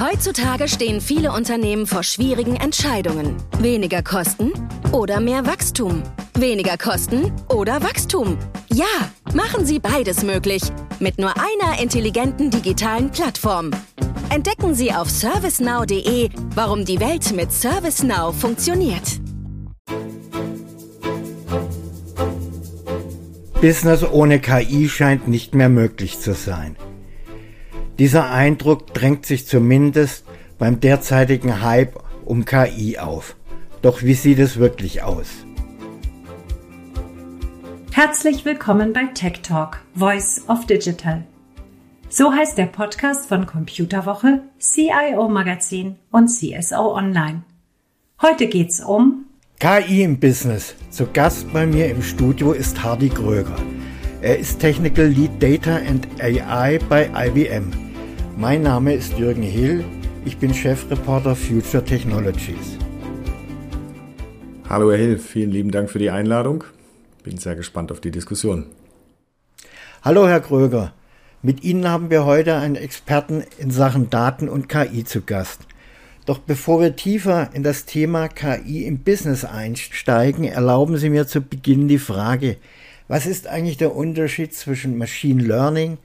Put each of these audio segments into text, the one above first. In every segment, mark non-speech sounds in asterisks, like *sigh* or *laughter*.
Heutzutage stehen viele Unternehmen vor schwierigen Entscheidungen. Weniger Kosten oder mehr Wachstum? Weniger Kosten oder Wachstum? Ja, machen Sie beides möglich. Mit nur einer intelligenten digitalen Plattform. Entdecken Sie auf servicenow.de, warum die Welt mit ServiceNow funktioniert. Business ohne KI scheint nicht mehr möglich zu sein. Dieser Eindruck drängt sich zumindest beim derzeitigen Hype um KI auf. Doch wie sieht es wirklich aus? Herzlich willkommen bei Tech Talk, Voice of Digital. So heißt der Podcast von Computerwoche, CIO Magazin und CSO Online. Heute geht's um KI im Business. Zu Gast bei mir im Studio ist Hardy Gröger. Er ist Technical Lead Data and AI bei IBM. Mein Name ist Jürgen Hill, ich bin Chefreporter Future Technologies. Hallo Herr Hill, vielen lieben Dank für die Einladung. Bin sehr gespannt auf die Diskussion. Hallo Herr Kröger, mit Ihnen haben wir heute einen Experten in Sachen Daten und KI zu Gast. Doch bevor wir tiefer in das Thema KI im Business einsteigen, erlauben Sie mir zu Beginn die Frage, was ist eigentlich der Unterschied zwischen Machine Learning,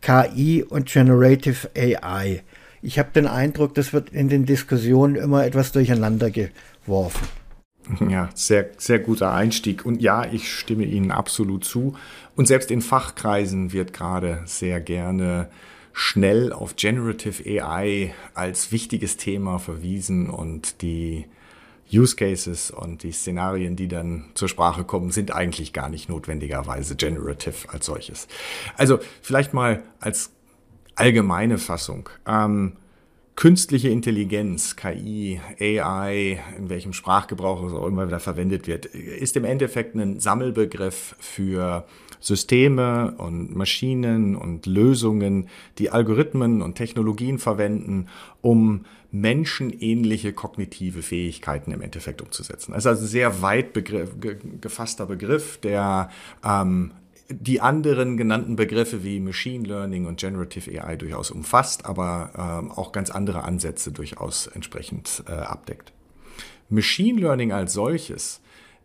KI und Generative AI. Ich habe den Eindruck, das wird in den Diskussionen immer etwas durcheinander geworfen. *laughs* Ja, sehr, sehr guter Einstieg. Und ja, ich stimme Ihnen absolut zu. Und selbst in Fachkreisen wird gerade sehr gerne schnell auf Generative AI als wichtiges Thema verwiesen und die Use Cases und die Szenarien, die dann zur Sprache kommen, sind eigentlich gar nicht notwendigerweise generative als solches. Also vielleicht mal als allgemeine Fassung. Ähm, künstliche Intelligenz, KI, AI, in welchem Sprachgebrauch es auch immer wieder verwendet wird, ist im Endeffekt ein Sammelbegriff für Systeme und Maschinen und Lösungen, die Algorithmen und Technologien verwenden, um menschenähnliche kognitive Fähigkeiten im Endeffekt umzusetzen. Also ein sehr weit begriff, gefasster Begriff, der ähm, die anderen genannten Begriffe wie Machine Learning und Generative AI durchaus umfasst, aber ähm, auch ganz andere Ansätze durchaus entsprechend äh, abdeckt. Machine Learning als solches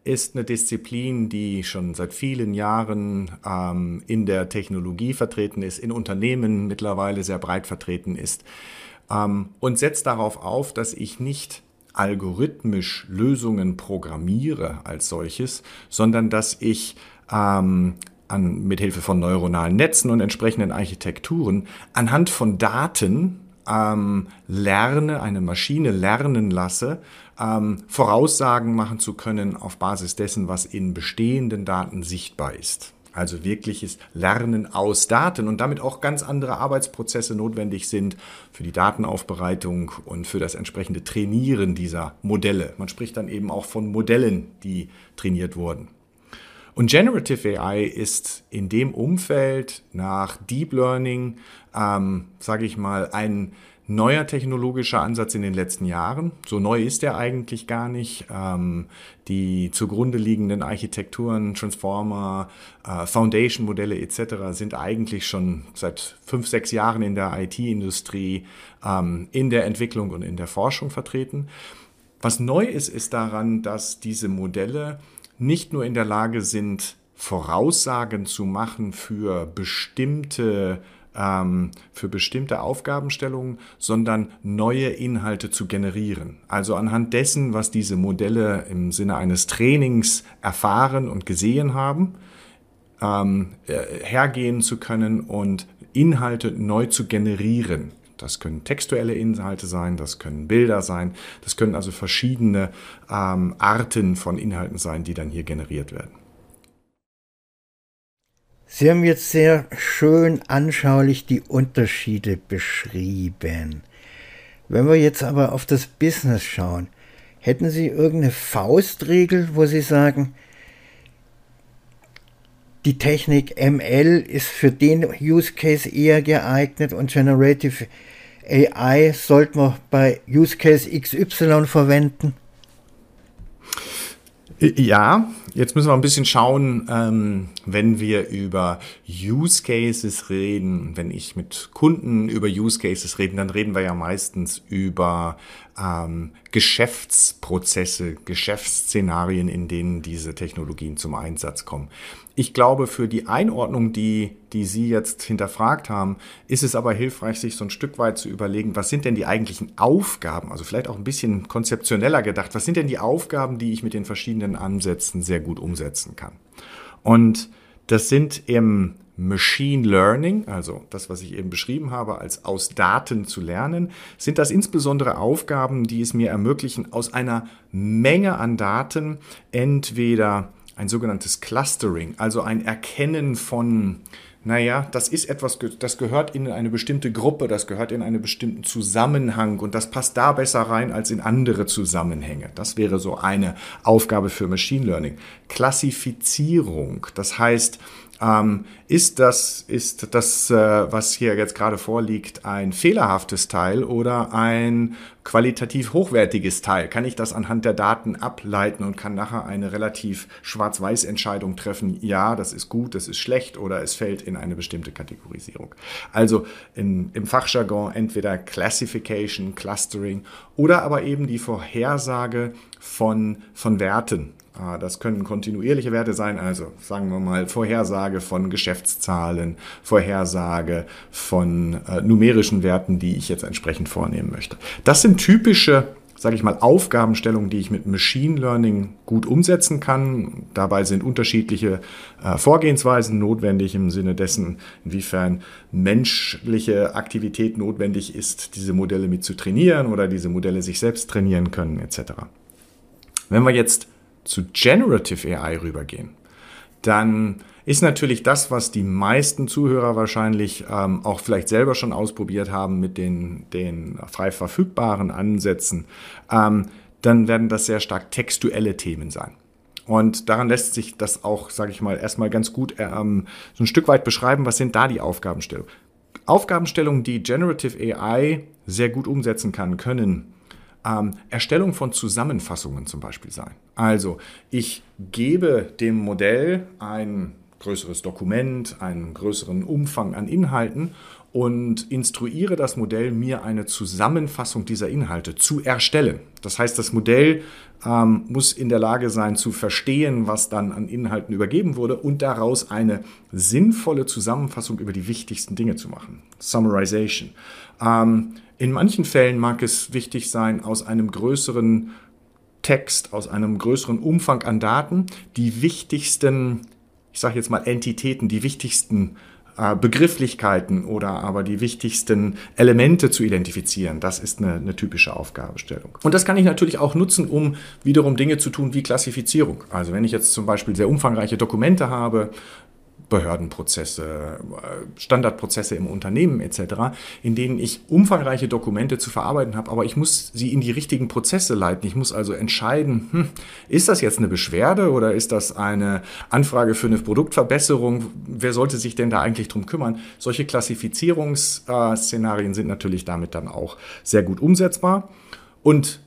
ist eine Disziplin, die schon seit vielen Jahren ähm, in der Technologie vertreten ist, in Unternehmen mittlerweile sehr breit vertreten ist ähm, und setzt darauf auf, dass ich nicht algorithmisch Lösungen programmiere als solches, sondern dass ich ähm, an, mit Hilfe von neuronalen Netzen und entsprechenden Architekturen anhand von Daten ähm, lerne, eine Maschine lernen lasse, ähm, Voraussagen machen zu können auf Basis dessen, was in bestehenden Daten sichtbar ist. Also wirkliches Lernen aus Daten und damit auch ganz andere Arbeitsprozesse notwendig sind für die Datenaufbereitung und für das entsprechende Trainieren dieser Modelle. Man spricht dann eben auch von Modellen, die trainiert wurden. Und Generative AI ist in dem Umfeld nach Deep Learning, ähm, sage ich mal, ein neuer technologischer Ansatz in den letzten Jahren. So neu ist er eigentlich gar nicht. Ähm, die zugrunde liegenden Architekturen, Transformer, äh, Foundation-Modelle etc. sind eigentlich schon seit fünf, sechs Jahren in der IT-Industrie, ähm, in der Entwicklung und in der Forschung vertreten. Was neu ist, ist daran, dass diese Modelle nicht nur in der Lage sind, Voraussagen zu machen für bestimmte ähm, für bestimmte Aufgabenstellungen, sondern neue Inhalte zu generieren. Also anhand dessen, was diese Modelle im Sinne eines Trainings erfahren und gesehen haben, ähm, äh, hergehen zu können und Inhalte neu zu generieren. Das können textuelle Inhalte sein, das können Bilder sein, das können also verschiedene ähm, Arten von Inhalten sein, die dann hier generiert werden. Sie haben jetzt sehr schön anschaulich die Unterschiede beschrieben. Wenn wir jetzt aber auf das Business schauen, hätten Sie irgendeine Faustregel, wo Sie sagen, die Technik ML ist für den Use Case eher geeignet und Generative AI sollten wir bei Use Case XY verwenden? Ja, jetzt müssen wir ein bisschen schauen, ähm, wenn wir über Use Cases reden, wenn ich mit Kunden über Use Cases reden, dann reden wir ja meistens über ähm, Geschäftsprozesse, Geschäftsszenarien, in denen diese Technologien zum Einsatz kommen. Ich glaube, für die Einordnung, die, die Sie jetzt hinterfragt haben, ist es aber hilfreich, sich so ein Stück weit zu überlegen, was sind denn die eigentlichen Aufgaben, also vielleicht auch ein bisschen konzeptioneller gedacht, was sind denn die Aufgaben, die ich mit den verschiedenen Ansätzen sehr gut umsetzen kann. Und das sind im Machine Learning, also das, was ich eben beschrieben habe, als aus Daten zu lernen, sind das insbesondere Aufgaben, die es mir ermöglichen, aus einer Menge an Daten entweder ein sogenanntes Clustering, also ein Erkennen von, naja, das ist etwas, das gehört in eine bestimmte Gruppe, das gehört in einen bestimmten Zusammenhang und das passt da besser rein als in andere Zusammenhänge. Das wäre so eine Aufgabe für Machine Learning. Klassifizierung, das heißt, ähm, ist das, ist das, äh, was hier jetzt gerade vorliegt, ein fehlerhaftes Teil oder ein qualitativ hochwertiges Teil? Kann ich das anhand der Daten ableiten und kann nachher eine relativ schwarz-weiß Entscheidung treffen? Ja, das ist gut, das ist schlecht oder es fällt in eine bestimmte Kategorisierung. Also in, im Fachjargon entweder Classification, Clustering oder aber eben die Vorhersage von, von Werten. Ah, das können kontinuierliche Werte sein, also sagen wir mal Vorhersage von Geschäftszahlen, Vorhersage von äh, numerischen Werten, die ich jetzt entsprechend vornehmen möchte. Das sind typische, sage ich mal, Aufgabenstellungen, die ich mit Machine Learning gut umsetzen kann. Dabei sind unterschiedliche äh, Vorgehensweisen notwendig im Sinne dessen, inwiefern menschliche Aktivität notwendig ist, diese Modelle mit zu trainieren oder diese Modelle sich selbst trainieren können etc. Wenn wir jetzt zu Generative AI rübergehen, dann ist natürlich das, was die meisten Zuhörer wahrscheinlich ähm, auch vielleicht selber schon ausprobiert haben mit den, den frei verfügbaren Ansätzen, ähm, dann werden das sehr stark textuelle Themen sein. Und daran lässt sich das auch, sage ich mal, erstmal ganz gut ähm, so ein Stück weit beschreiben, was sind da die Aufgabenstellungen. Aufgabenstellungen, die Generative AI sehr gut umsetzen kann, können ähm, Erstellung von Zusammenfassungen zum Beispiel sein. Also ich gebe dem Modell ein größeres Dokument, einen größeren Umfang an Inhalten und instruiere das Modell, mir eine Zusammenfassung dieser Inhalte zu erstellen. Das heißt, das Modell ähm, muss in der Lage sein zu verstehen, was dann an Inhalten übergeben wurde und daraus eine sinnvolle Zusammenfassung über die wichtigsten Dinge zu machen. Summarization. Ähm, in manchen Fällen mag es wichtig sein, aus einem größeren Text, aus einem größeren Umfang an Daten die wichtigsten, ich sage jetzt mal Entitäten, die wichtigsten äh, Begrifflichkeiten oder aber die wichtigsten Elemente zu identifizieren. Das ist eine, eine, typische Aufgabenstellung. Und das kann ich natürlich auch nutzen, um wiederum Dinge zu tun wie Klassifizierung. Also wenn ich jetzt zum Beispiel sehr umfangreiche Dokumente habe, Behördenprozesse, Standardprozesse im Unternehmen etc., in denen ich umfangreiche Dokumente zu verarbeiten habe, aber ich muss sie in die richtigen Prozesse leiten. Ich muss also entscheiden, hm, ist das jetzt eine Beschwerde oder ist das eine Anfrage für eine Produktverbesserung? Wer sollte sich denn da eigentlich drum kümmern? Solche Klassifizierungsszenarien sind natürlich damit dann auch sehr gut umsetzbar. Und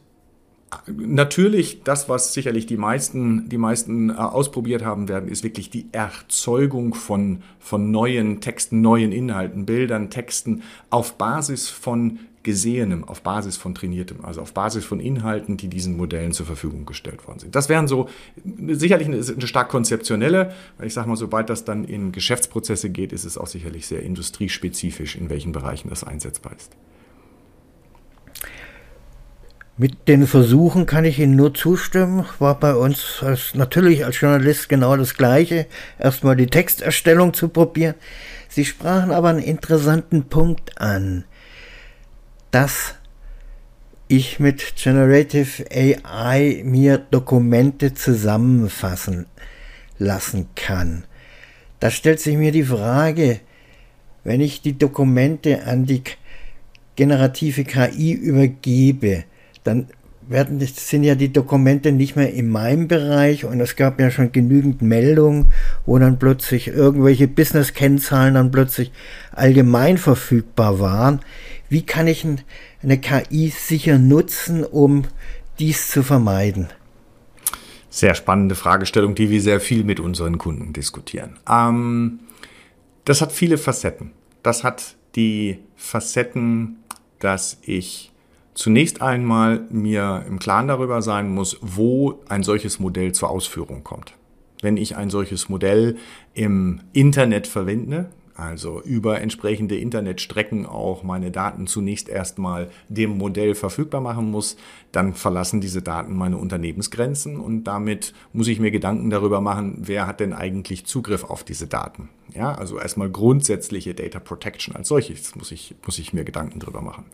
Natürlich, das, was sicherlich die meisten, die meisten äh, ausprobiert haben werden, ist wirklich die Erzeugung von, von neuen Texten, neuen Inhalten, Bildern, Texten auf Basis von Gesehenem, auf Basis von Trainiertem, also auf Basis von Inhalten, die diesen Modellen zur Verfügung gestellt worden sind. Das wären so sicherlich eine, eine stark konzeptionelle, weil ich sage mal, sobald das dann in Geschäftsprozesse geht, ist es auch sicherlich sehr industriespezifisch, in welchen Bereichen das einsetzbar ist. Mit den Versuchen kann ich Ihnen nur zustimmen. War bei uns als, natürlich als Journalist genau das Gleiche. Erstmal die Texterstellung zu probieren. Sie sprachen aber einen interessanten Punkt an, dass ich mit Generative AI mir Dokumente zusammenfassen lassen kann. Da stellt sich mir die Frage, wenn ich die Dokumente an die generative KI übergebe, dann werden, sind ja die Dokumente nicht mehr in meinem Bereich und es gab ja schon genügend Meldungen, wo dann plötzlich irgendwelche Business-Kennzahlen dann plötzlich allgemein verfügbar waren. Wie kann ich eine KI sicher nutzen, um dies zu vermeiden? Sehr spannende Fragestellung, die wir sehr viel mit unseren Kunden diskutieren. Ähm, das hat viele Facetten. Das hat die Facetten, dass ich zunächst einmal mir im Klaren darüber sein muss, wo ein solches Modell zur Ausführung kommt. Wenn ich ein solches Modell im Internet verwende, also über entsprechende Internetstrecken auch meine Daten zunächst erstmal dem Modell verfügbar machen muss, dann verlassen diese Daten meine Unternehmensgrenzen und damit muss ich mir Gedanken darüber machen, wer hat denn eigentlich Zugriff auf diese Daten. Ja, also erstmal grundsätzliche Data Protection als solches muss ich, muss ich mir Gedanken darüber machen.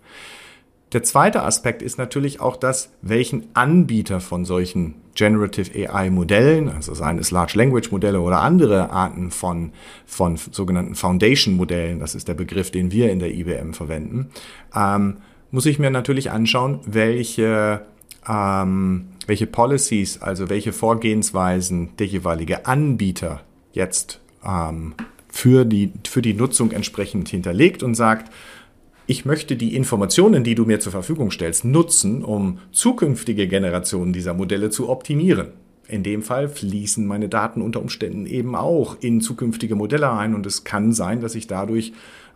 Der zweite Aspekt ist natürlich auch das, welchen Anbieter von solchen Generative AI Modellen, also seien es Large Language Modelle oder andere Arten von, von sogenannten Foundation Modellen, das ist der Begriff, den wir in der IBM verwenden, ähm, muss ich mir natürlich anschauen, welche, ähm, welche Policies, also welche Vorgehensweisen der jeweilige Anbieter jetzt ähm, für, die, für die Nutzung entsprechend hinterlegt und sagt, ich möchte die Informationen, die du mir zur Verfügung stellst, nutzen, um zukünftige Generationen dieser Modelle zu optimieren. In dem Fall fließen meine Daten unter Umständen eben auch in zukünftige Modelle ein und es kann sein, dass ich dadurch,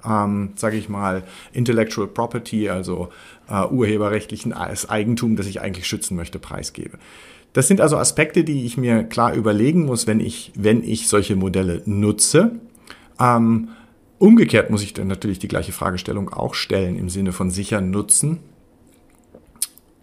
ähm, sage ich mal, Intellectual Property, also äh, urheberrechtlichen Eigentum, das ich eigentlich schützen möchte, preisgebe. Das sind also Aspekte, die ich mir klar überlegen muss, wenn ich, wenn ich solche Modelle nutze. Ähm, Umgekehrt muss ich dann natürlich die gleiche Fragestellung auch stellen im Sinne von sicher nutzen.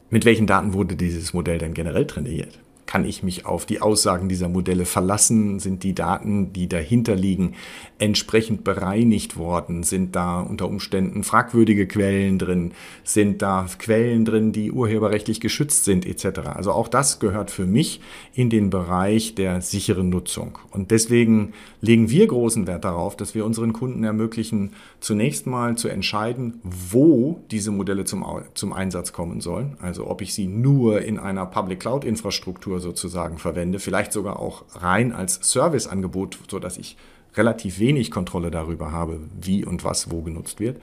Mit welchen Daten wurde dieses Modell denn generell trainiert? Kann ich mich auf die Aussagen dieser Modelle verlassen? Sind die Daten, die dahinter liegen, entsprechend bereinigt worden? Sind da unter Umständen fragwürdige Quellen drin? Sind da Quellen drin, die urheberrechtlich geschützt sind, etc.? Also auch das gehört für mich in den Bereich der sicheren Nutzung. Und deswegen legen wir großen Wert darauf, dass wir unseren Kunden ermöglichen, zunächst mal zu entscheiden, wo diese Modelle zum, zum Einsatz kommen sollen. Also ob ich sie nur in einer Public Cloud Infrastruktur sozusagen verwende, vielleicht sogar auch rein als Serviceangebot, so dass ich relativ wenig Kontrolle darüber habe, wie und was wo genutzt wird,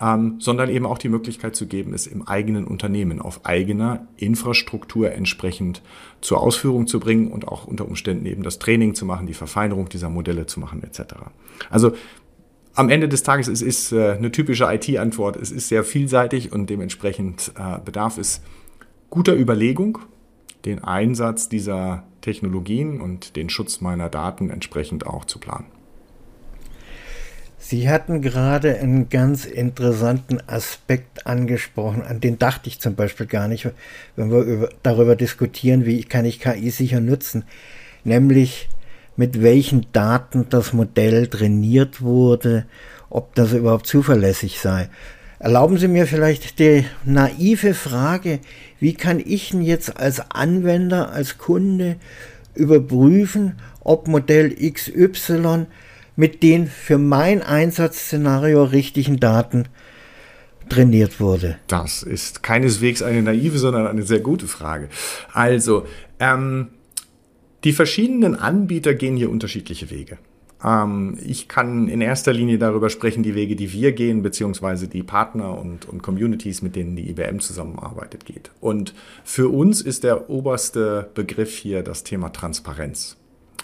ähm, sondern eben auch die Möglichkeit zu geben, es im eigenen Unternehmen auf eigener Infrastruktur entsprechend zur Ausführung zu bringen und auch unter Umständen eben das Training zu machen, die Verfeinerung dieser Modelle zu machen etc. Also am Ende des Tages es ist äh, eine typische IT-Antwort. Es ist sehr vielseitig und dementsprechend äh, bedarf es guter Überlegung den Einsatz dieser Technologien und den Schutz meiner Daten entsprechend auch zu planen. Sie hatten gerade einen ganz interessanten Aspekt angesprochen, an den dachte ich zum Beispiel gar nicht, wenn wir über, darüber diskutieren, wie kann ich KI sicher nutzen, nämlich mit welchen Daten das Modell trainiert wurde, ob das überhaupt zuverlässig sei. Erlauben Sie mir vielleicht die naive Frage, wie kann ich denn jetzt als Anwender, als Kunde überprüfen, ob Modell XY mit den für mein Einsatzszenario richtigen Daten trainiert wurde? Das ist keineswegs eine naive, sondern eine sehr gute Frage. Also, ähm, die verschiedenen Anbieter gehen hier unterschiedliche Wege. Ähm, ich kann in erster Linie darüber sprechen, die Wege, die wir gehen, beziehungsweise die Partner und, und Communities, mit denen die IBM zusammenarbeitet, geht. Und für uns ist der oberste Begriff hier das Thema Transparenz.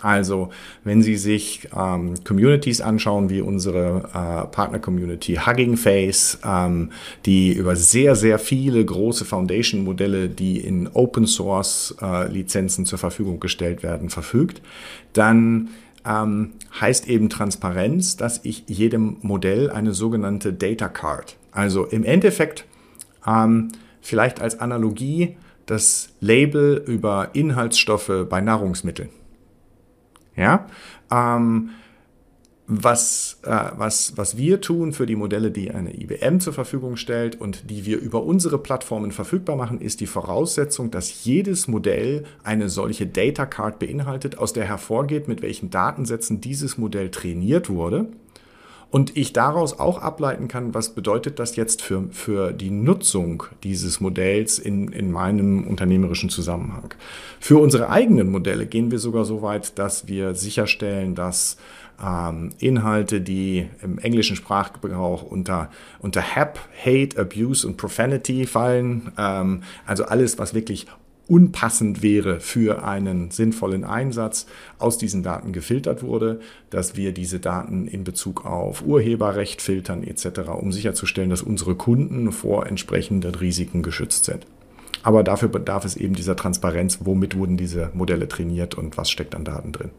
Also, wenn Sie sich ähm, Communities anschauen, wie unsere äh, Partner-Community Hugging Face, ähm, die über sehr, sehr viele große Foundation-Modelle, die in Open-Source-Lizenzen äh, zur Verfügung gestellt werden, verfügt, dann ähm, heißt eben Transparenz, dass ich jedem Modell eine sogenannte Data Card, also im Endeffekt ähm, vielleicht als Analogie das Label über Inhaltsstoffe bei Nahrungsmitteln. Ja, ähm, was, äh, was, was wir tun für die Modelle, die eine IBM zur Verfügung stellt und die wir über unsere Plattformen verfügbar machen, ist die Voraussetzung, dass jedes Modell eine solche Data Card beinhaltet, aus der hervorgeht, mit welchen Datensätzen dieses Modell trainiert wurde. Und ich daraus auch ableiten kann, was bedeutet das jetzt für, für die Nutzung dieses Modells in, in meinem unternehmerischen Zusammenhang. Für unsere eigenen Modelle gehen wir sogar so weit, dass wir sicherstellen, dass ähm, Inhalte, die im englischen Sprachgebrauch unter, unter HAP, Hate, Abuse und Profanity fallen. Ähm, also alles, was wirklich unpassend wäre für einen sinnvollen Einsatz, aus diesen Daten gefiltert wurde, dass wir diese Daten in Bezug auf Urheberrecht filtern etc., um sicherzustellen, dass unsere Kunden vor entsprechenden Risiken geschützt sind. Aber dafür bedarf es eben dieser Transparenz, womit wurden diese Modelle trainiert und was steckt an Daten drin.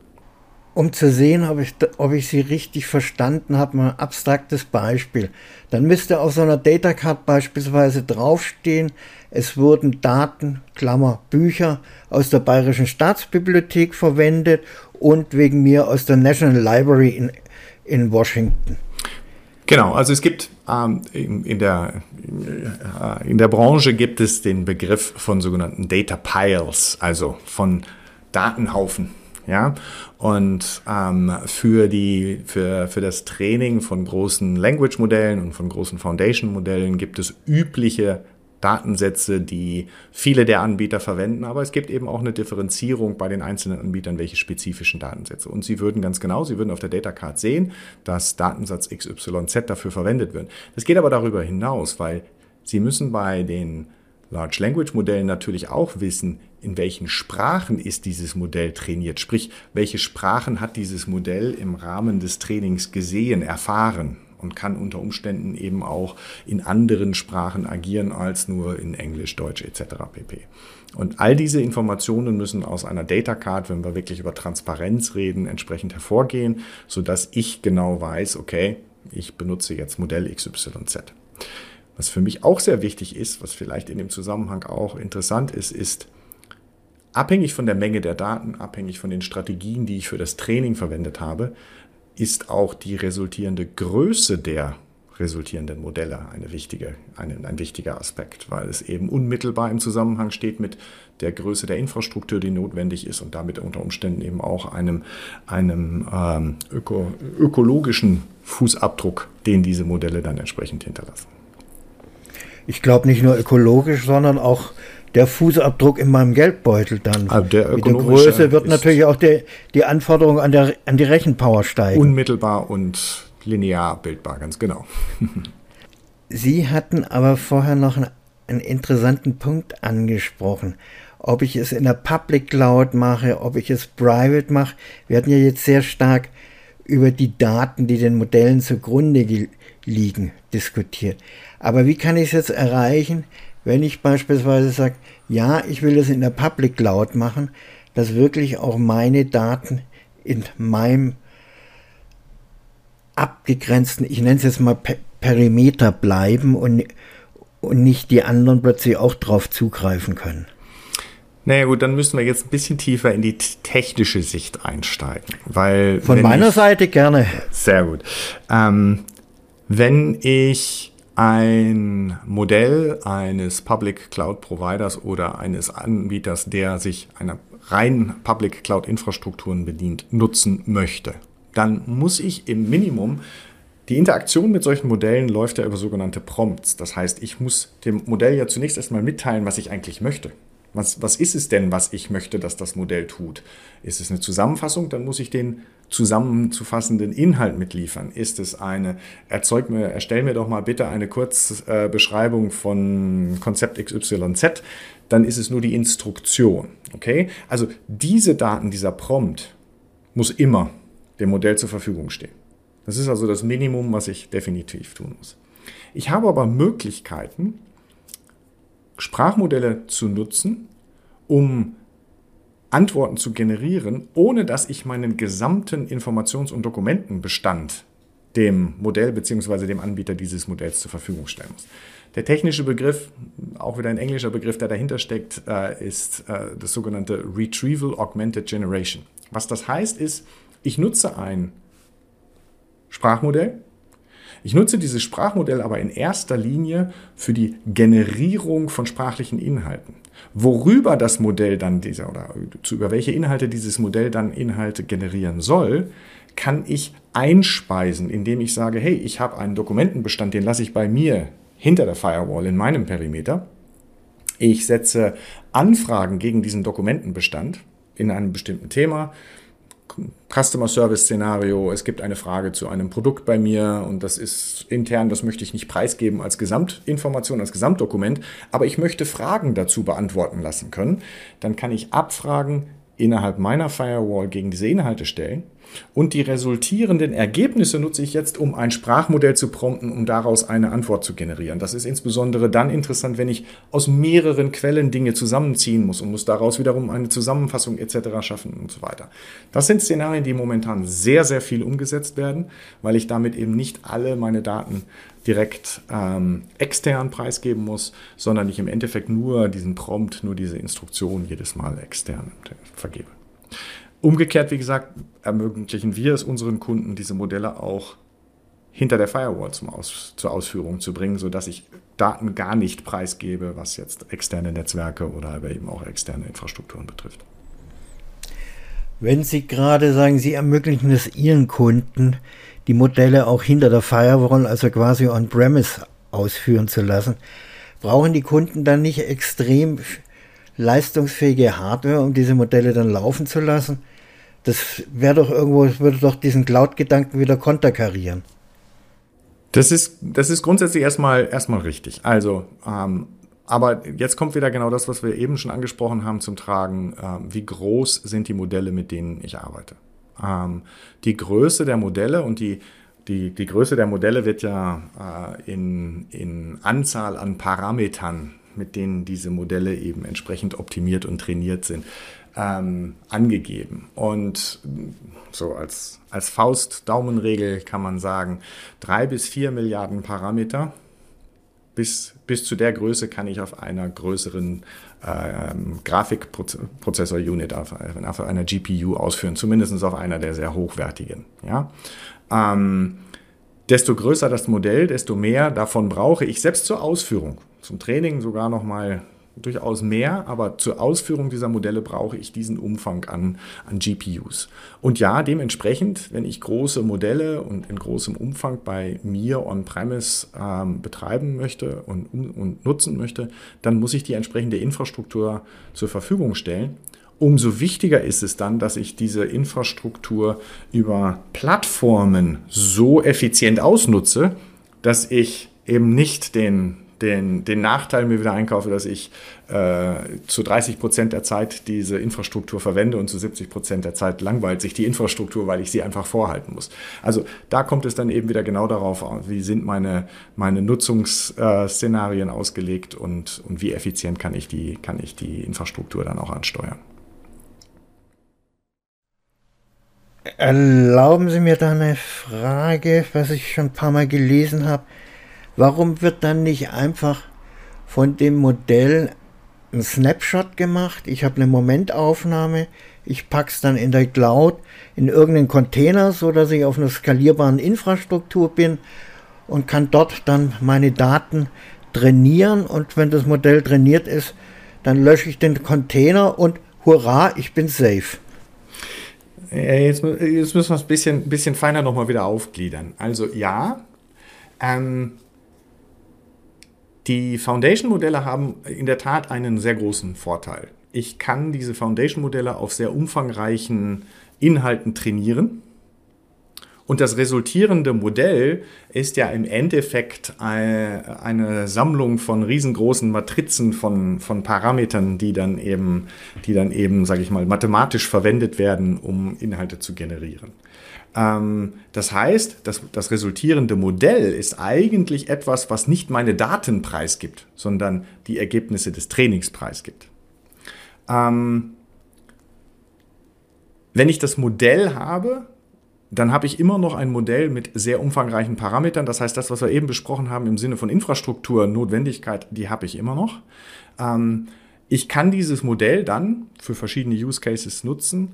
Um zu sehen, ob ich, ob ich sie richtig verstanden habe, mal ein abstraktes Beispiel. Dann müsste auf so einer Datacard beispielsweise draufstehen, es wurden Daten, Klammer, Bücher aus der Bayerischen Staatsbibliothek verwendet und wegen mir aus der National Library in, in Washington. Genau, also es gibt ähm, in, in, der, äh, in der Branche gibt es den Begriff von sogenannten Data Piles, also von Datenhaufen. Ja, und ähm, für, die, für, für das Training von großen Language-Modellen und von großen Foundation-Modellen gibt es übliche Datensätze, die viele der Anbieter verwenden, aber es gibt eben auch eine Differenzierung bei den einzelnen Anbietern, welche spezifischen Datensätze. Und Sie würden ganz genau, Sie würden auf der Data Card sehen, dass Datensatz XYZ dafür verwendet wird. Das geht aber darüber hinaus, weil Sie müssen bei den Large Language Modellen natürlich auch wissen, in welchen Sprachen ist dieses Modell trainiert. Sprich, welche Sprachen hat dieses Modell im Rahmen des Trainings gesehen, erfahren und kann unter Umständen eben auch in anderen Sprachen agieren als nur in Englisch, Deutsch etc. pp. Und all diese Informationen müssen aus einer Data Card, wenn wir wirklich über Transparenz reden, entsprechend hervorgehen, sodass ich genau weiß, okay, ich benutze jetzt Modell XYZ. Was für mich auch sehr wichtig ist, was vielleicht in dem Zusammenhang auch interessant ist, ist, abhängig von der Menge der Daten, abhängig von den Strategien, die ich für das Training verwendet habe, ist auch die resultierende Größe der resultierenden Modelle eine wichtige, ein, ein wichtiger Aspekt, weil es eben unmittelbar im Zusammenhang steht mit der Größe der Infrastruktur, die notwendig ist und damit unter Umständen eben auch einem, einem ähm, öko, ökologischen Fußabdruck, den diese Modelle dann entsprechend hinterlassen. Ich glaube nicht nur ökologisch, sondern auch der Fußabdruck in meinem Geldbeutel dann. Also der Mit der Größe wird natürlich auch der, die Anforderung an, der, an die Rechenpower steigen. Unmittelbar und linear bildbar, ganz genau. *laughs* Sie hatten aber vorher noch einen, einen interessanten Punkt angesprochen. Ob ich es in der Public Cloud mache, ob ich es private mache. Wir hatten ja jetzt sehr stark über die Daten, die den Modellen zugrunde liegen, diskutiert. Aber wie kann ich es jetzt erreichen, wenn ich beispielsweise sage, ja, ich will das in der Public Cloud machen, dass wirklich auch meine Daten in meinem abgegrenzten, ich nenne es jetzt mal Perimeter bleiben und, und nicht die anderen plötzlich auch drauf zugreifen können. Naja gut, dann müssen wir jetzt ein bisschen tiefer in die technische Sicht einsteigen. Weil Von meiner ich, Seite gerne. Sehr gut. Ähm, wenn ich ein Modell eines Public Cloud Providers oder eines Anbieters, der sich einer rein Public Cloud Infrastrukturen bedient, nutzen möchte, dann muss ich im Minimum die Interaktion mit solchen Modellen läuft ja über sogenannte Prompts. Das heißt, ich muss dem Modell ja zunächst erstmal mitteilen, was ich eigentlich möchte. Was, was ist es denn, was ich möchte, dass das Modell tut? Ist es eine Zusammenfassung? Dann muss ich den zusammenzufassenden Inhalt mitliefern. Ist es eine, erzeug mir, erstell mir doch mal bitte eine Kurzbeschreibung von Konzept XYZ, dann ist es nur die Instruktion. Okay? Also diese Daten, dieser Prompt muss immer dem Modell zur Verfügung stehen. Das ist also das Minimum, was ich definitiv tun muss. Ich habe aber Möglichkeiten, Sprachmodelle zu nutzen, um Antworten zu generieren, ohne dass ich meinen gesamten Informations- und Dokumentenbestand dem Modell bzw. dem Anbieter dieses Modells zur Verfügung stellen muss. Der technische Begriff, auch wieder ein englischer Begriff, der dahinter steckt, äh, ist äh, das sogenannte Retrieval Augmented Generation. Was das heißt, ist, ich nutze ein Sprachmodell, ich nutze dieses Sprachmodell aber in erster Linie für die Generierung von sprachlichen Inhalten. Worüber das Modell dann dieser oder über welche Inhalte dieses Modell dann Inhalte generieren soll, kann ich einspeisen, indem ich sage, hey, ich habe einen Dokumentenbestand, den lasse ich bei mir hinter der Firewall in meinem Perimeter. Ich setze Anfragen gegen diesen Dokumentenbestand in einem bestimmten Thema Customer Service Szenario, es gibt eine Frage zu einem Produkt bei mir und das ist intern, das möchte ich nicht preisgeben als Gesamtinformation, als Gesamtdokument, aber ich möchte Fragen dazu beantworten lassen können, dann kann ich Abfragen innerhalb meiner Firewall gegen diese Inhalte stellen und die resultierenden Ergebnisse nutze ich jetzt, um ein Sprachmodell zu prompten, um daraus eine Antwort zu generieren. Das ist insbesondere dann interessant, wenn ich aus mehreren Quellen Dinge zusammenziehen muss und muss daraus wiederum eine Zusammenfassung etc. schaffen und so weiter. Das sind Szenarien, die momentan sehr, sehr viel umgesetzt werden, weil ich damit eben nicht alle meine Daten direkt ähm, extern preisgeben muss, sondern ich im Endeffekt nur diesen Prompt, nur diese Instruktion jedes Mal extern vergebe. Umgekehrt, wie gesagt, ermöglichen wir es unseren Kunden, diese Modelle auch hinter der Firewall Aus, zur Ausführung zu bringen, sodass ich Daten gar nicht preisgebe, was jetzt externe Netzwerke oder aber eben auch externe Infrastrukturen betrifft. Wenn Sie gerade sagen, Sie ermöglichen es Ihren Kunden, die Modelle auch hinter der Firewall, also quasi on-premise ausführen zu lassen, brauchen die Kunden dann nicht extrem leistungsfähige Hardware, um diese Modelle dann laufen zu lassen? Das wäre doch irgendwo, würde doch diesen Cloud-Gedanken wieder konterkarieren. Das ist, das ist grundsätzlich erstmal, erstmal richtig. Also, ähm, aber jetzt kommt wieder genau das, was wir eben schon angesprochen haben zum Tragen. Ähm, wie groß sind die Modelle, mit denen ich arbeite? Ähm, die Größe der Modelle und die, die, die Größe der Modelle wird ja äh, in, in Anzahl an Parametern mit denen diese Modelle eben entsprechend optimiert und trainiert sind, ähm, angegeben. Und so als, als Faust-Daumenregel kann man sagen, drei bis vier Milliarden Parameter. Bis, bis zu der Größe kann ich auf einer größeren ähm, Grafikprozessor-Unit, auf, auf, einer GPU ausführen, zumindest auf einer der sehr hochwertigen. Ja? Ähm, desto größer das Modell, desto mehr davon brauche ich selbst zur Ausführung zum Training sogar noch mal durchaus mehr, aber zur Ausführung dieser Modelle brauche ich diesen Umfang an, an GPUs. Und ja, dementsprechend, wenn ich große Modelle und in großem Umfang bei mir on-premise ähm, betreiben möchte und, und nutzen möchte, dann muss ich die entsprechende Infrastruktur zur Verfügung stellen. Umso wichtiger ist es dann, dass ich diese Infrastruktur über Plattformen so effizient ausnutze, dass ich eben nicht den den, den Nachteil mir wieder einkaufe, dass ich äh, zu 30 Prozent der Zeit diese Infrastruktur verwende und zu 70 Prozent der Zeit langweilt sich die Infrastruktur, weil ich sie einfach vorhalten muss. Also da kommt es dann eben wieder genau darauf an, wie sind meine, meine Nutzungsszenarien ausgelegt und, und wie effizient kann ich, die, kann ich die Infrastruktur dann auch ansteuern. Erlauben Sie mir da eine Frage, was ich schon ein paar Mal gelesen habe. Warum wird dann nicht einfach von dem Modell ein Snapshot gemacht? Ich habe eine Momentaufnahme, ich packe es dann in der Cloud in irgendeinen Container, so dass ich auf einer skalierbaren Infrastruktur bin und kann dort dann meine Daten trainieren und wenn das Modell trainiert ist, dann lösche ich den Container und hurra, ich bin safe. Jetzt, jetzt müssen wir es ein bisschen, bisschen feiner nochmal wieder aufgliedern. Also ja, ähm, die Foundation-Modelle haben in der Tat einen sehr großen Vorteil. Ich kann diese Foundation-Modelle auf sehr umfangreichen Inhalten trainieren. Und das resultierende Modell ist ja im Endeffekt eine Sammlung von riesengroßen Matrizen von, von Parametern, die dann eben, die dann eben, sage ich mal, mathematisch verwendet werden, um Inhalte zu generieren. Ähm, das heißt, das, das resultierende Modell ist eigentlich etwas, was nicht meine Daten preisgibt, sondern die Ergebnisse des Trainings preisgibt. Ähm, wenn ich das Modell habe, dann habe ich immer noch ein Modell mit sehr umfangreichen Parametern. Das heißt, das, was wir eben besprochen haben im Sinne von Infrastruktur, Notwendigkeit, die habe ich immer noch. Ähm, ich kann dieses Modell dann für verschiedene Use Cases nutzen,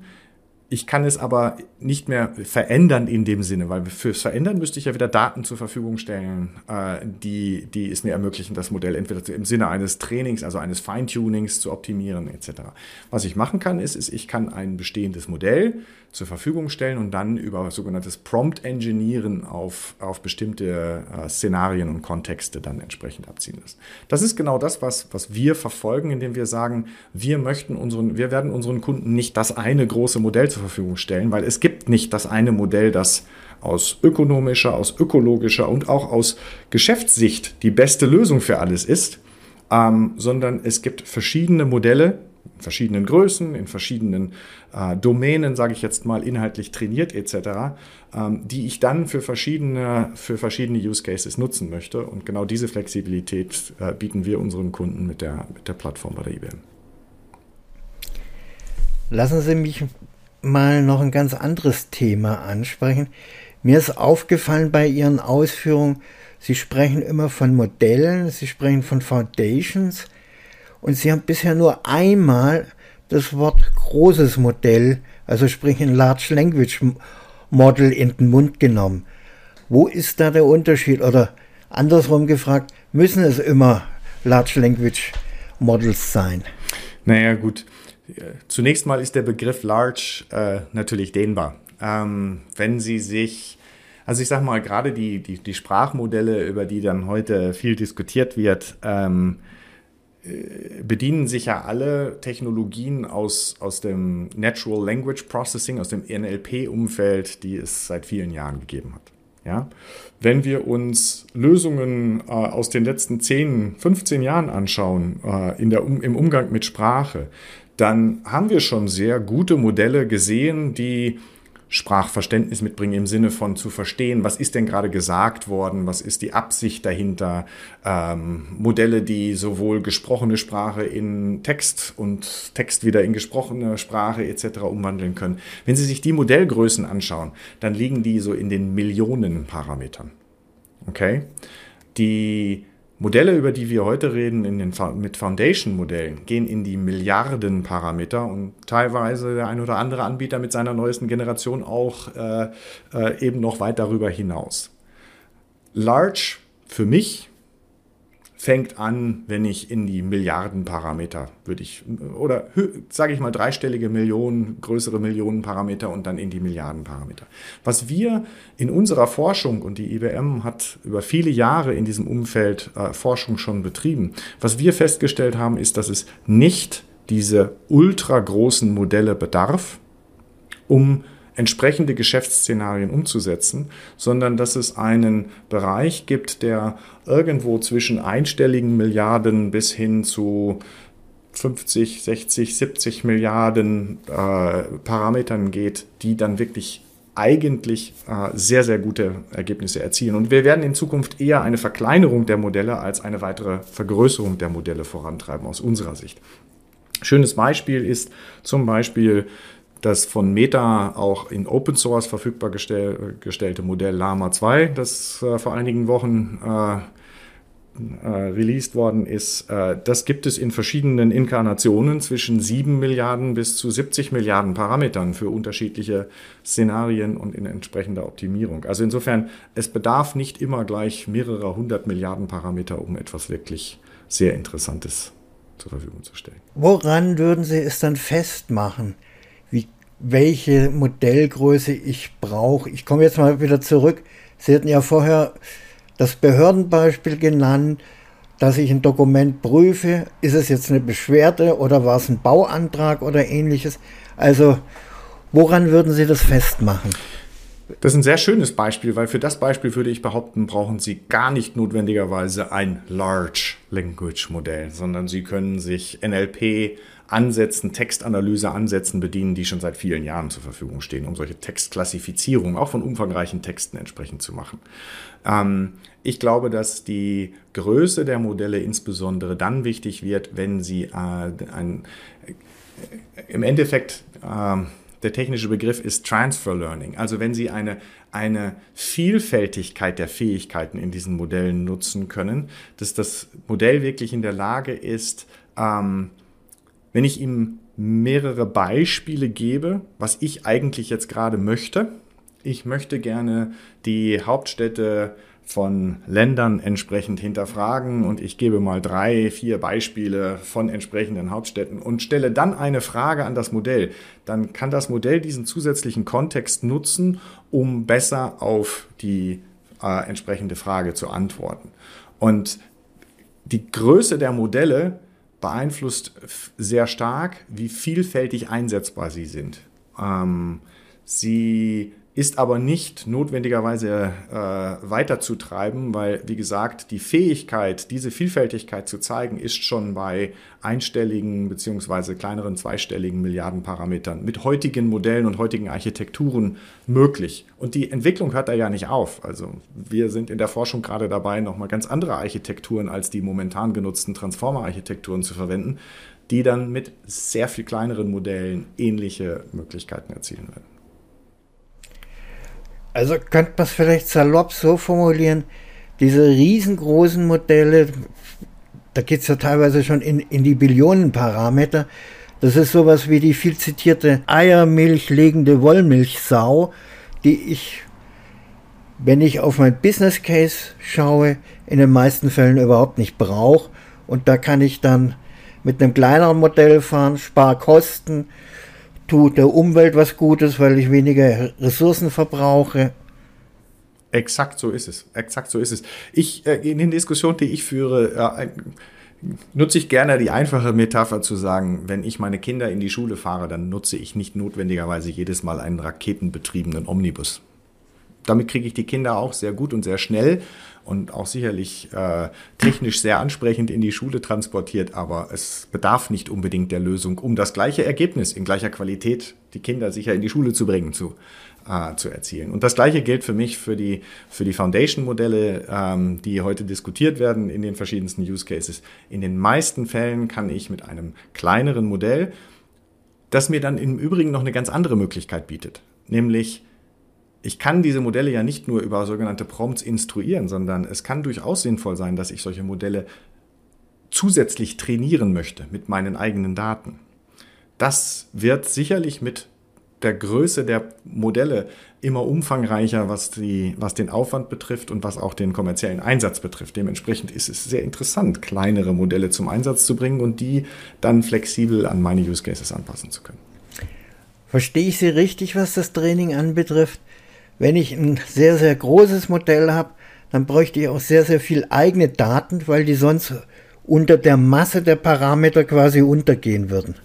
ich kann es aber nicht mehr verändern in dem Sinne, weil fürs Verändern müsste ich ja wieder Daten zur Verfügung stellen, äh, die, die es mir ermöglichen, das Modell entweder im Sinne eines Trainings, also eines Feintunings zu optimieren etc. Was ich machen kann, ist, ist, ich kann ein bestehendes Modell zur Verfügung stellen und dann über sogenanntes Prompt Engineeren auf, auf bestimmte äh, Szenarien und Kontexte dann entsprechend abziehen lassen. Das ist genau das, was, was wir verfolgen, indem wir sagen, wir möchten unseren, wir werden unseren Kunden nicht das eine große Modell zur zur Verfügung stellen, weil es gibt nicht das eine Modell, das aus ökonomischer, aus ökologischer und auch aus Geschäftssicht die beste Lösung für alles ist, ähm, sondern es gibt verschiedene Modelle, in verschiedenen Größen, in verschiedenen äh, Domänen, sage ich jetzt mal, inhaltlich trainiert etc., ähm, die ich dann für verschiedene, für verschiedene Use Cases nutzen möchte. Und genau diese Flexibilität äh, bieten wir unseren Kunden mit der, mit der Plattform bei der IBM. Lassen Sie mich mal noch ein ganz anderes Thema ansprechen. Mir ist aufgefallen bei Ihren Ausführungen, Sie sprechen immer von Modellen, Sie sprechen von Foundations und Sie haben bisher nur einmal das Wort großes Modell, also sprich ein Large Language Model in den Mund genommen. Wo ist da der Unterschied? Oder andersrum gefragt, müssen es immer Large Language Models sein? Naja, gut. Zunächst mal ist der Begriff Large äh, natürlich dehnbar. Ähm, wenn Sie sich also ich sage mal, gerade die, die, die, Sprachmodelle, über die dann heute viel diskutiert wird, ähm, äh, bedienen sich ja alle Technologien aus, aus dem Natural Language Processing, aus dem NLP-Umfeld, die es seit vielen Jahren gegeben hat. Ja? Wenn wir uns Lösungen äh, aus den letzten 10, 15 Jahren anschauen äh, in der, um, im Umgang mit Sprache, dann haben wir schon sehr gute Modelle gesehen, die Sprachverständnis mitbringen im Sinne von zu verstehen, was ist denn gerade gesagt worden, was ist die Absicht dahinter, ähm, Modelle, die sowohl gesprochene Sprache in Text und Text wieder in gesprochene Sprache etc. umwandeln können. Wenn Sie sich die Modellgrößen anschauen, dann liegen die so in den Millionen Parametern. Okay? Die Modelle, über die wir heute reden, in den, mit Foundation-Modellen, gehen in die Milliarden Parameter und teilweise der ein oder andere Anbieter mit seiner neuesten Generation auch äh, äh, eben noch weit darüber hinaus. Large für mich fängt an, wenn ich in die Milliardenparameter würde ich, oder sage ich mal dreistellige Millionen, größere Millionenparameter und dann in die Milliardenparameter. Was wir in unserer Forschung, und die IBM hat über viele Jahre in diesem Umfeld äh, Forschung schon betrieben, was wir festgestellt haben, ist, dass es nicht diese ultra großen Modelle bedarf, um entsprechende Geschäftsszenarien umzusetzen, sondern dass es einen Bereich gibt, der irgendwo zwischen einstelligen Milliarden bis hin zu 50, 60, 70 Milliarden äh, Parametern geht, die dann wirklich eigentlich äh, sehr, sehr gute Ergebnisse erzielen. Und wir werden in Zukunft eher eine Verkleinerung der Modelle als eine weitere Vergrößerung der Modelle vorantreiben aus unserer Sicht. Schönes Beispiel ist zum Beispiel das von Meta auch in Open Source verfügbar gestell, gestellte Modell Lama 2, das äh, vor einigen Wochen äh, äh, released worden ist, äh, das gibt es in verschiedenen Inkarnationen zwischen 7 Milliarden bis zu 70 Milliarden Parametern für unterschiedliche Szenarien und in entsprechender Optimierung. Also insofern, es bedarf nicht immer gleich mehrerer hundert Milliarden Parameter, um etwas wirklich sehr Interessantes zur Verfügung zu stellen. Woran würden Sie es dann festmachen? Welche Modellgröße ich brauche. Ich komme jetzt mal wieder zurück. Sie hatten ja vorher das Behördenbeispiel genannt, dass ich ein Dokument prüfe. Ist es jetzt eine Beschwerde oder war es ein Bauantrag oder ähnliches? Also, woran würden Sie das festmachen? Das ist ein sehr schönes Beispiel, weil für das Beispiel würde ich behaupten, brauchen Sie gar nicht notwendigerweise ein Large Language Modell, sondern Sie können sich NLP Ansätzen, Textanalyse-Ansätzen bedienen, die schon seit vielen Jahren zur Verfügung stehen, um solche Textklassifizierungen auch von umfangreichen Texten entsprechend zu machen. Ähm, ich glaube, dass die Größe der Modelle insbesondere dann wichtig wird, wenn sie äh, ein, äh, im Endeffekt äh, der technische Begriff ist Transfer Learning. Also wenn Sie eine, eine Vielfältigkeit der Fähigkeiten in diesen Modellen nutzen können, dass das Modell wirklich in der Lage ist, ähm, wenn ich ihm mehrere Beispiele gebe, was ich eigentlich jetzt gerade möchte. Ich möchte gerne die Hauptstädte von Ländern entsprechend hinterfragen und ich gebe mal drei, vier Beispiele von entsprechenden Hauptstädten und stelle dann eine Frage an das Modell. Dann kann das Modell diesen zusätzlichen Kontext nutzen, um besser auf die äh, entsprechende Frage zu antworten. Und die Größe der Modelle beeinflusst sehr stark, wie vielfältig einsetzbar sie sind. Ähm, sie ist aber nicht notwendigerweise äh, weiterzutreiben, weil, wie gesagt, die Fähigkeit, diese Vielfältigkeit zu zeigen, ist schon bei einstelligen beziehungsweise kleineren zweistelligen Milliardenparametern mit heutigen Modellen und heutigen Architekturen möglich. Und die Entwicklung hört da ja nicht auf. Also wir sind in der Forschung gerade dabei, nochmal ganz andere Architekturen als die momentan genutzten Transformer-Architekturen zu verwenden, die dann mit sehr viel kleineren Modellen ähnliche Möglichkeiten erzielen werden. Also könnte man es vielleicht salopp so formulieren, diese riesengroßen Modelle, da geht es ja teilweise schon in, in die Billionenparameter, das ist sowas wie die viel zitierte Eiermilch legende Wollmilchsau, die ich, wenn ich auf mein Business Case schaue, in den meisten Fällen überhaupt nicht brauche. Und da kann ich dann mit einem kleineren Modell fahren, spar Kosten, tut der Umwelt was Gutes, weil ich weniger Ressourcen verbrauche. Exakt so ist es. Exakt so ist es. Ich, äh, in den Diskussionen, die ich führe, äh, nutze ich gerne die einfache Metapher zu sagen, wenn ich meine Kinder in die Schule fahre, dann nutze ich nicht notwendigerweise jedes Mal einen raketenbetriebenen Omnibus. Damit kriege ich die Kinder auch sehr gut und sehr schnell und auch sicherlich äh, technisch sehr ansprechend in die Schule transportiert, aber es bedarf nicht unbedingt der Lösung, um das gleiche Ergebnis in gleicher Qualität die Kinder sicher in die Schule zu bringen, zu, äh, zu erzielen. Und das gleiche gilt für mich für die, für die Foundation-Modelle, ähm, die heute diskutiert werden in den verschiedensten Use Cases. In den meisten Fällen kann ich mit einem kleineren Modell, das mir dann im Übrigen noch eine ganz andere Möglichkeit bietet, nämlich ich kann diese Modelle ja nicht nur über sogenannte Prompts instruieren, sondern es kann durchaus sinnvoll sein, dass ich solche Modelle zusätzlich trainieren möchte mit meinen eigenen Daten. Das wird sicherlich mit der Größe der Modelle immer umfangreicher, was, die, was den Aufwand betrifft und was auch den kommerziellen Einsatz betrifft. Dementsprechend ist es sehr interessant, kleinere Modelle zum Einsatz zu bringen und die dann flexibel an meine Use Cases anpassen zu können. Verstehe ich Sie richtig, was das Training anbetrifft? Wenn ich ein sehr, sehr großes Modell habe, dann bräuchte ich auch sehr, sehr viel eigene Daten, weil die sonst unter der Masse der Parameter quasi untergehen würden.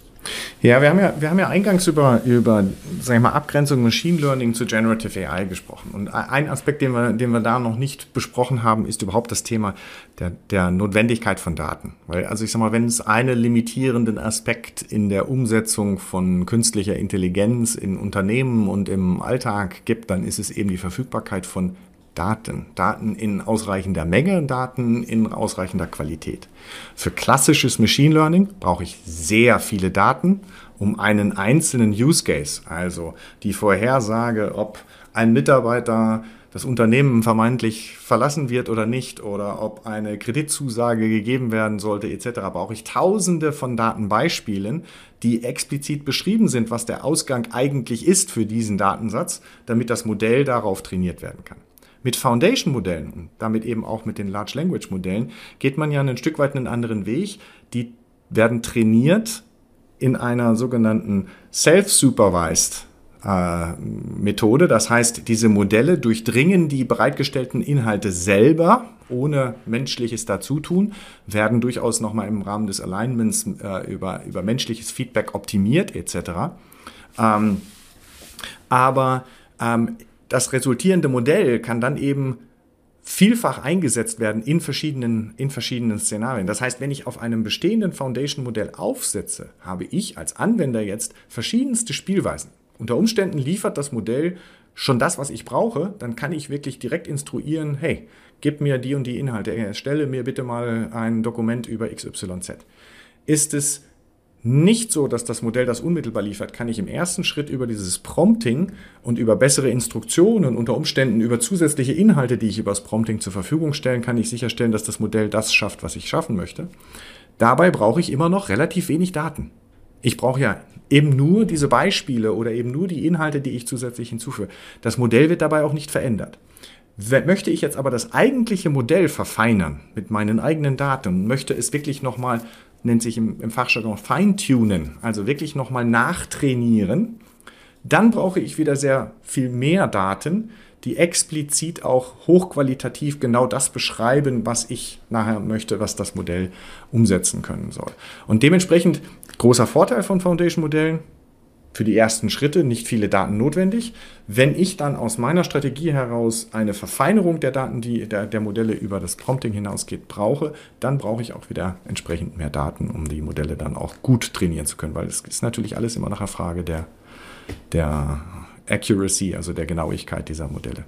Ja, wir haben ja, wir haben ja eingangs über, über sag ich mal, Abgrenzung Machine Learning zu Generative AI gesprochen. Und ein Aspekt, den wir, den wir da noch nicht besprochen haben, ist überhaupt das Thema der, der Notwendigkeit von Daten. Weil, also ich sag mal, wenn es einen limitierenden Aspekt in der Umsetzung von künstlicher Intelligenz in Unternehmen und im Alltag gibt, dann ist es eben die Verfügbarkeit von Daten. Daten in ausreichender Menge, Daten in ausreichender Qualität. Für klassisches Machine Learning brauche ich sehr viele Daten, um einen einzelnen Use Case, also die Vorhersage, ob ein Mitarbeiter das Unternehmen vermeintlich verlassen wird oder nicht oder ob eine Kreditzusage gegeben werden sollte etc., brauche ich tausende von Datenbeispielen, die explizit beschrieben sind, was der Ausgang eigentlich ist für diesen Datensatz, damit das Modell darauf trainiert werden kann. Mit Foundation-Modellen und damit eben auch mit den Large Language-Modellen geht man ja ein Stück weit einen anderen Weg. Die werden trainiert in einer sogenannten Self-Supervised äh, Methode. Das heißt, diese Modelle durchdringen die bereitgestellten Inhalte selber, ohne menschliches Dazutun, werden durchaus nochmal im Rahmen des Alignments äh, über, über menschliches Feedback optimiert etc. Ähm, aber ähm, das resultierende Modell kann dann eben vielfach eingesetzt werden in verschiedenen, in verschiedenen Szenarien. Das heißt, wenn ich auf einem bestehenden Foundation-Modell aufsetze, habe ich als Anwender jetzt verschiedenste Spielweisen. Unter Umständen liefert das Modell schon das, was ich brauche, dann kann ich wirklich direkt instruieren, hey, gib mir die und die Inhalte, erstelle mir bitte mal ein Dokument über XYZ. Ist es nicht so, dass das Modell das unmittelbar liefert, kann ich im ersten Schritt über dieses Prompting und über bessere Instruktionen, unter Umständen über zusätzliche Inhalte, die ich über das Prompting zur Verfügung stellen, kann ich sicherstellen, dass das Modell das schafft, was ich schaffen möchte. Dabei brauche ich immer noch relativ wenig Daten. Ich brauche ja eben nur diese Beispiele oder eben nur die Inhalte, die ich zusätzlich hinzufüge. Das Modell wird dabei auch nicht verändert. Möchte ich jetzt aber das eigentliche Modell verfeinern mit meinen eigenen Daten möchte es wirklich nochmal nennt sich im, im Fachjargon Feintunen, also wirklich nochmal nachtrainieren. Dann brauche ich wieder sehr viel mehr Daten, die explizit auch hochqualitativ genau das beschreiben, was ich nachher möchte, was das Modell umsetzen können soll. Und dementsprechend großer Vorteil von Foundation-Modellen, für die ersten Schritte nicht viele Daten notwendig. Wenn ich dann aus meiner Strategie heraus eine Verfeinerung der Daten, die der, der Modelle über das Prompting hinausgeht, brauche, dann brauche ich auch wieder entsprechend mehr Daten, um die Modelle dann auch gut trainieren zu können, weil es ist natürlich alles immer noch eine Frage der, der Accuracy, also der Genauigkeit dieser Modelle.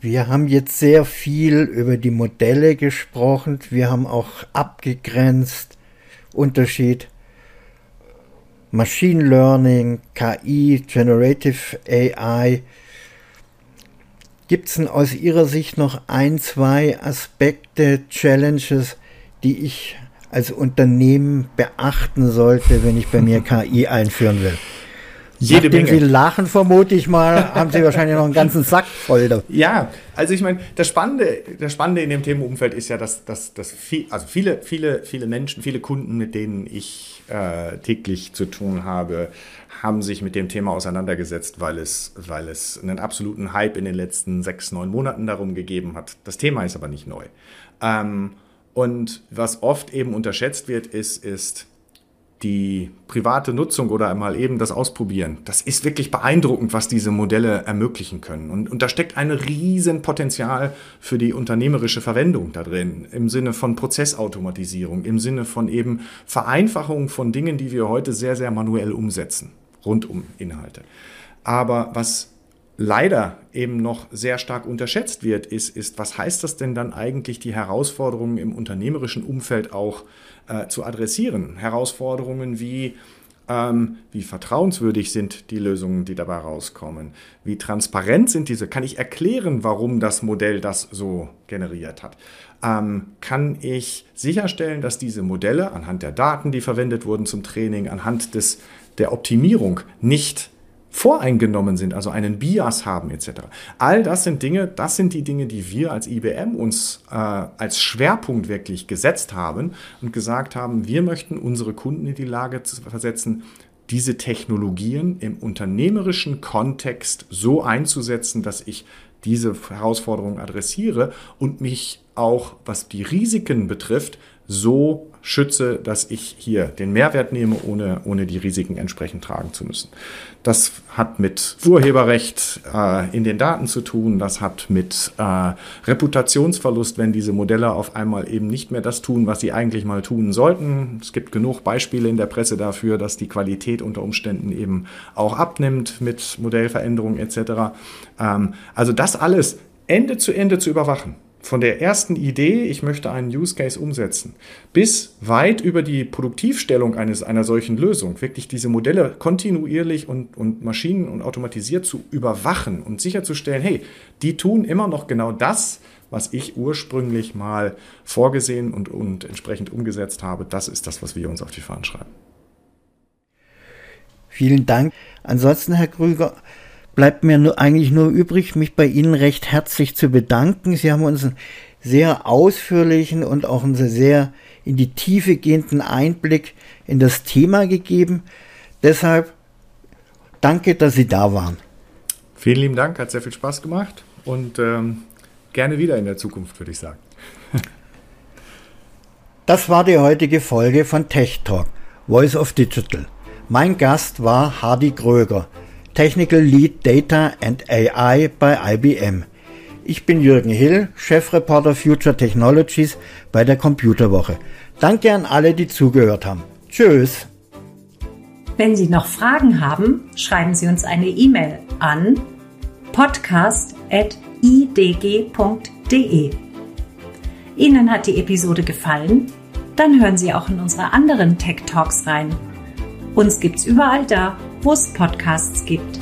Wir haben jetzt sehr viel über die Modelle gesprochen. Wir haben auch abgegrenzt Unterschied Machine Learning, KI, Generative AI. Gibt es denn aus Ihrer Sicht noch ein, zwei Aspekte, Challenges, die ich als Unternehmen beachten sollte, wenn ich bei mir KI einführen will? Jede Nachdem Menge. Sie lachen, vermute ich mal, haben Sie wahrscheinlich noch einen ganzen Sack voll. Ja, also ich meine, das Spannende, das Spannende in dem Themenumfeld ist ja, dass, dass, dass viel, also viele, viele, viele Menschen, viele Kunden, mit denen ich äh, täglich zu tun habe, haben sich mit dem Thema auseinandergesetzt, weil es, weil es einen absoluten Hype in den letzten sechs, neun Monaten darum gegeben hat. Das Thema ist aber nicht neu. Ähm, und was oft eben unterschätzt wird, ist, ist, die private Nutzung oder einmal eben das Ausprobieren, das ist wirklich beeindruckend, was diese Modelle ermöglichen können. Und, und da steckt ein Riesenpotenzial für die unternehmerische Verwendung da drin, im Sinne von Prozessautomatisierung, im Sinne von eben Vereinfachung von Dingen, die wir heute sehr, sehr manuell umsetzen, rund um Inhalte. Aber was leider eben noch sehr stark unterschätzt wird, ist, ist, was heißt das denn dann eigentlich, die Herausforderungen im unternehmerischen Umfeld auch äh, zu adressieren? Herausforderungen wie, ähm, wie vertrauenswürdig sind die Lösungen, die dabei rauskommen? Wie transparent sind diese? Kann ich erklären, warum das Modell das so generiert hat? Ähm, kann ich sicherstellen, dass diese Modelle anhand der Daten, die verwendet wurden zum Training, anhand des, der Optimierung nicht voreingenommen sind, also einen Bias haben etc. All das sind Dinge, das sind die Dinge, die wir als IBM uns äh, als Schwerpunkt wirklich gesetzt haben und gesagt haben, wir möchten unsere Kunden in die Lage versetzen, diese Technologien im unternehmerischen Kontext so einzusetzen, dass ich diese Herausforderung adressiere und mich auch, was die Risiken betrifft, so schütze, dass ich hier den Mehrwert nehme, ohne, ohne die Risiken entsprechend tragen zu müssen. Das hat mit Urheberrecht äh, in den Daten zu tun, das hat mit äh, Reputationsverlust, wenn diese Modelle auf einmal eben nicht mehr das tun, was sie eigentlich mal tun sollten. Es gibt genug Beispiele in der Presse dafür, dass die Qualität unter Umständen eben auch abnimmt mit Modellveränderungen etc. Ähm, also das alles Ende zu Ende zu überwachen von der ersten Idee, ich möchte einen Use Case umsetzen, bis weit über die Produktivstellung eines, einer solchen Lösung, wirklich diese Modelle kontinuierlich und, und maschinen- und automatisiert zu überwachen und sicherzustellen, hey, die tun immer noch genau das, was ich ursprünglich mal vorgesehen und, und entsprechend umgesetzt habe. Das ist das, was wir uns auf die Fahnen schreiben. Vielen Dank. Ansonsten, Herr Krüger, bleibt mir nur, eigentlich nur übrig, mich bei Ihnen recht herzlich zu bedanken. Sie haben uns einen sehr ausführlichen und auch einen sehr in die Tiefe gehenden Einblick in das Thema gegeben. Deshalb danke, dass Sie da waren. Vielen lieben Dank, hat sehr viel Spaß gemacht und ähm, gerne wieder in der Zukunft, würde ich sagen. *laughs* Das war die heutige Folge von Tech Talk, Voice of Digital. Mein Gast war Hardy Kröger, Technical Lead Data and AI bei IBM. Ich bin Jürgen Hill, Chefreporter Future Technologies bei der Computerwoche. Danke an alle, die zugehört haben. Tschüss. Wenn Sie noch Fragen haben, schreiben Sie uns eine E-Mail an podcast.idg.de. Ihnen hat die Episode gefallen? Dann hören Sie auch in unsere anderen Tech Talks rein. Uns gibt's überall da, es Podcasts gibt.